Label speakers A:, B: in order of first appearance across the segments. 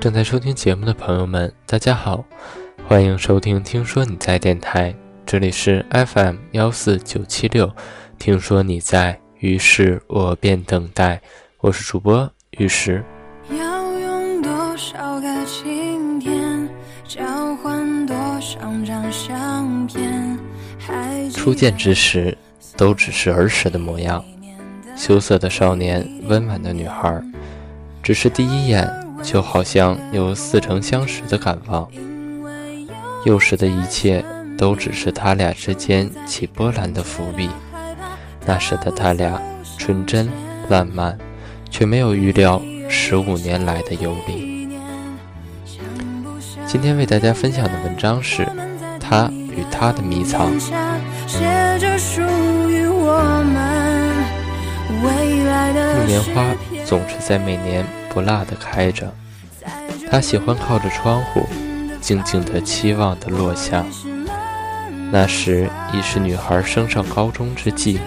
A: 正在收听节目的朋友们，大家好，欢迎收听《听说你在电台》，这里是 FM 幺四九七六。听说你在，于是我便等待。我是主播玉石。
B: 要用多少个晴天，交换多少张相片？
A: 初见之时，都只是儿时的模样，羞涩的少年，温婉的女孩，只是第一眼。就好像有似曾相识的感望，幼时的一切都只是他俩之间起波澜的伏笔。那时的他俩纯真烂漫，却没有预料十五年来的游离。今天为大家分享的文章是《他与他的迷藏》。木棉花总是在每年。不辣的开着，他喜欢靠着窗户，静静的期望的落下。那时已是女孩升上高中之际，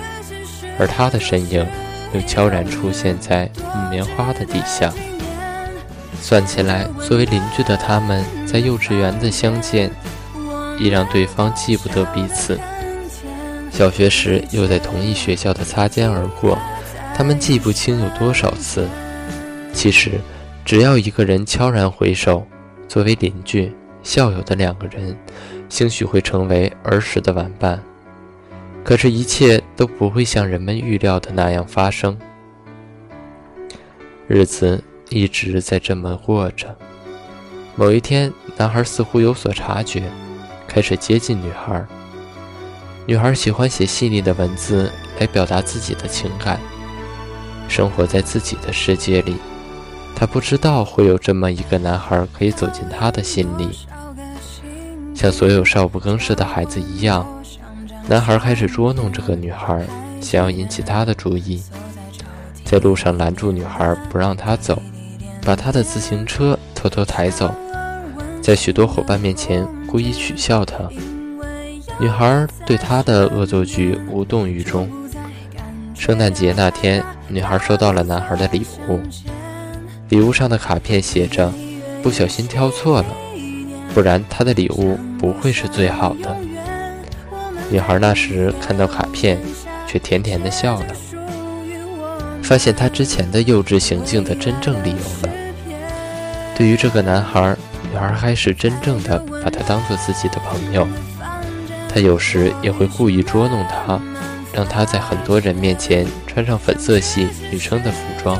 A: 而他的身影又悄然出现在木棉花的底下。算起来，作为邻居的他们，在幼稚园的相见，已让对方记不得彼此。小学时又在同一学校的擦肩而过，他们记不清有多少次。其实，只要一个人悄然回首，作为邻居、校友的两个人，兴许会成为儿时的玩伴。可是，一切都不会像人们预料的那样发生。日子一直在这么过着。某一天，男孩似乎有所察觉，开始接近女孩。女孩喜欢写细腻的文字来表达自己的情感，生活在自己的世界里。他不知道会有这么一个男孩可以走进他的心里，像所有少不更事的孩子一样，男孩开始捉弄这个女孩，想要引起她的注意，在路上拦住女孩不让她走，把她的自行车偷偷抬走，在许多伙伴面前故意取笑她。女孩对他的恶作剧无动于衷。圣诞节那天，女孩收到了男孩的礼物。礼物上的卡片写着：“不小心挑错了，不然他的礼物不会是最好的。”女孩那时看到卡片，却甜甜的笑了，发现他之前的幼稚行径的真正理由了。对于这个男孩，女孩开始真正的把他当做自己的朋友。她有时也会故意捉弄他，让他在很多人面前穿上粉色系女生的服装。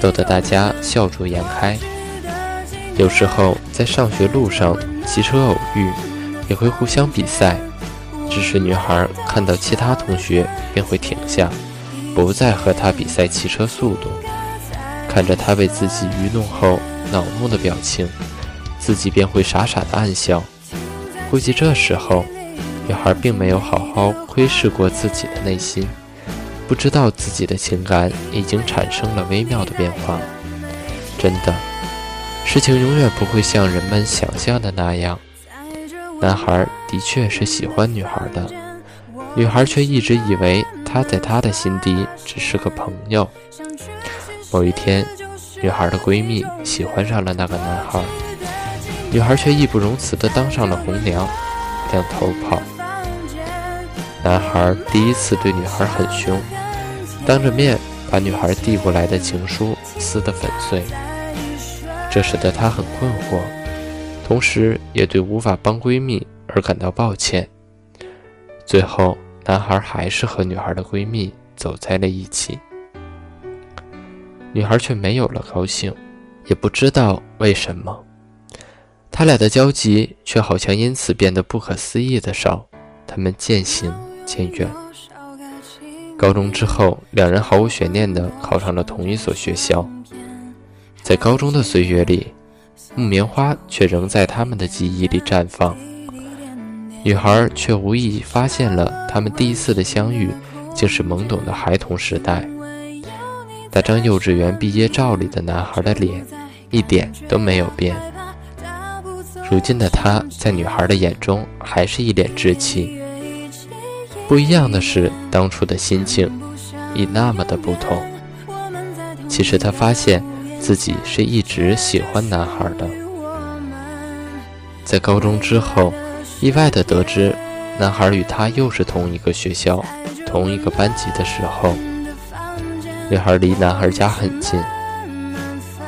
A: 逗得大家笑逐颜开。有时候在上学路上骑车偶遇，也会互相比赛。只是女孩看到其他同学便会停下，不再和他比赛骑车速度。看着他被自己愚弄后恼怒的表情，自己便会傻傻的暗笑。估计这时候，女孩并没有好好窥视过自己的内心。不知道自己的情感已经产生了微妙的变化。真的，事情永远不会像人们想象的那样。男孩的确是喜欢女孩的，女孩却一直以为他在她的心底只是个朋友。某一天，女孩的闺蜜喜欢上了那个男孩，女孩却义不容辞地当上了红娘，两头跑。男孩第一次对女孩很凶。当着面把女孩递过来的情书撕得粉碎，这使得她很困惑，同时也对无法帮闺蜜而感到抱歉。最后，男孩还是和女孩的闺蜜走在了一起，女孩却没有了高兴，也不知道为什么，他俩的交集却好像因此变得不可思议的少，他们渐行渐远。高中之后，两人毫无悬念地考上了同一所学校。在高中的岁月里，木棉花却仍在他们的记忆里绽放。女孩却无意发现了，他们第一次的相遇竟是懵懂的孩童时代。那张幼稚园毕业照里的男孩的脸，一点都没有变。如今的他，在女孩的眼中，还是一脸稚气。不一样的是，当初的心情已那么的不同。其实他发现，自己是一直喜欢男孩的。在高中之后，意外的得知男孩与他又是同一个学校、同一个班级的时候，女孩离男孩家很近。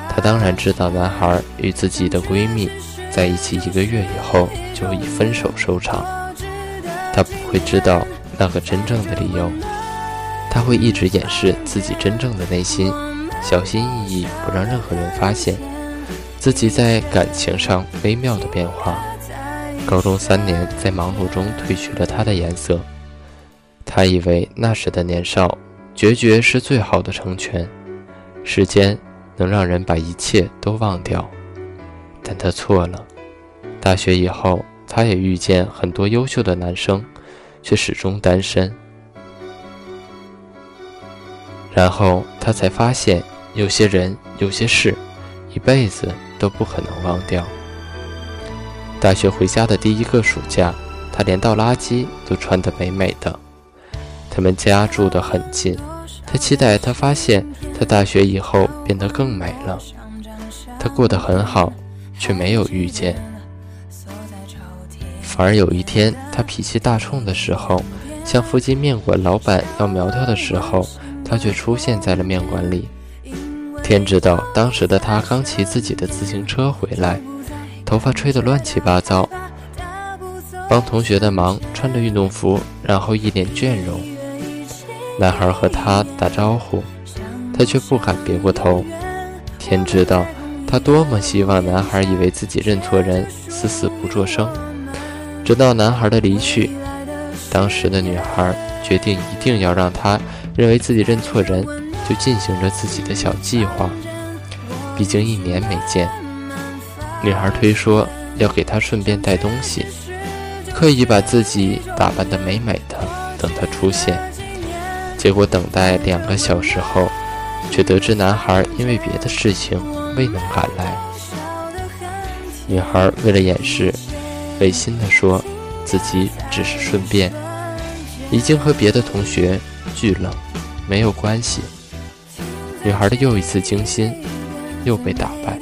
A: 她当然知道男孩与自己的闺蜜在一起一个月以后就以分手收场。她不会知道那个真正的理由，她会一直掩饰自己真正的内心，小心翼翼不让任何人发现自己在感情上微妙的变化。高中三年在忙碌中褪去了他的颜色，她以为那时的年少决绝是最好的成全，时间。能让人把一切都忘掉，但他错了。大学以后，他也遇见很多优秀的男生，却始终单身。然后他才发现，有些人、有些事，一辈子都不可能忘掉。大学回家的第一个暑假，他连倒垃圾都穿得美美的。他们家住得很近。他期待他发现他大学以后变得更美了，他过得很好，却没有遇见。反而有一天，他脾气大冲的时候，向附近面馆老板要苗条的时候，他却出现在了面馆里。天知道，当时的他刚骑自己的自行车回来，头发吹得乱七八糟，帮同学的忙，穿着运动服，然后一脸倦容。男孩和他打招呼，他却不敢别过头。天知道，他多么希望男孩以为自己认错人，死死不作声。直到男孩的离去，当时的女孩决定一定要让他认为自己认错人，就进行着自己的小计划。毕竟一年没见，女孩推说要给他顺便带东西，刻意把自己打扮得美美的，等他出现。结果等待两个小时后，却得知男孩因为别的事情未能赶来。女孩为了掩饰，违心地说自己只是顺便，已经和别的同学聚了，没有关系。女孩的又一次惊心又被打败，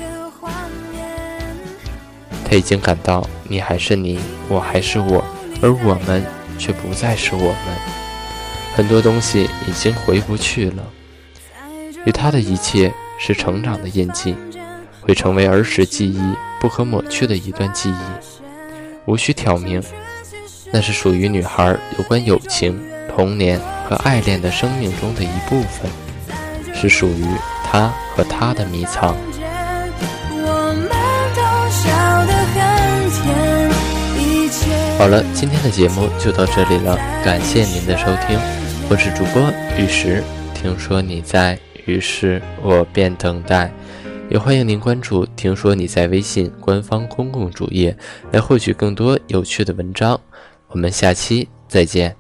A: 她已经感到你还是你，我还是我，而我们却不再是我们。很多东西已经回不去了，与他的一切是成长的印记，会成为儿时记忆不可抹去的一段记忆。无需挑明，那是属于女孩有关友情、童年和爱恋的生命中的一部分，是属于她和他的迷藏。好了，今天的节目就到这里了，感谢您的收听。我是主播玉石，听说你在，于是我便等待。也欢迎您关注“听说你在”微信官方公共主页，来获取更多有趣的文章。我们下期再见。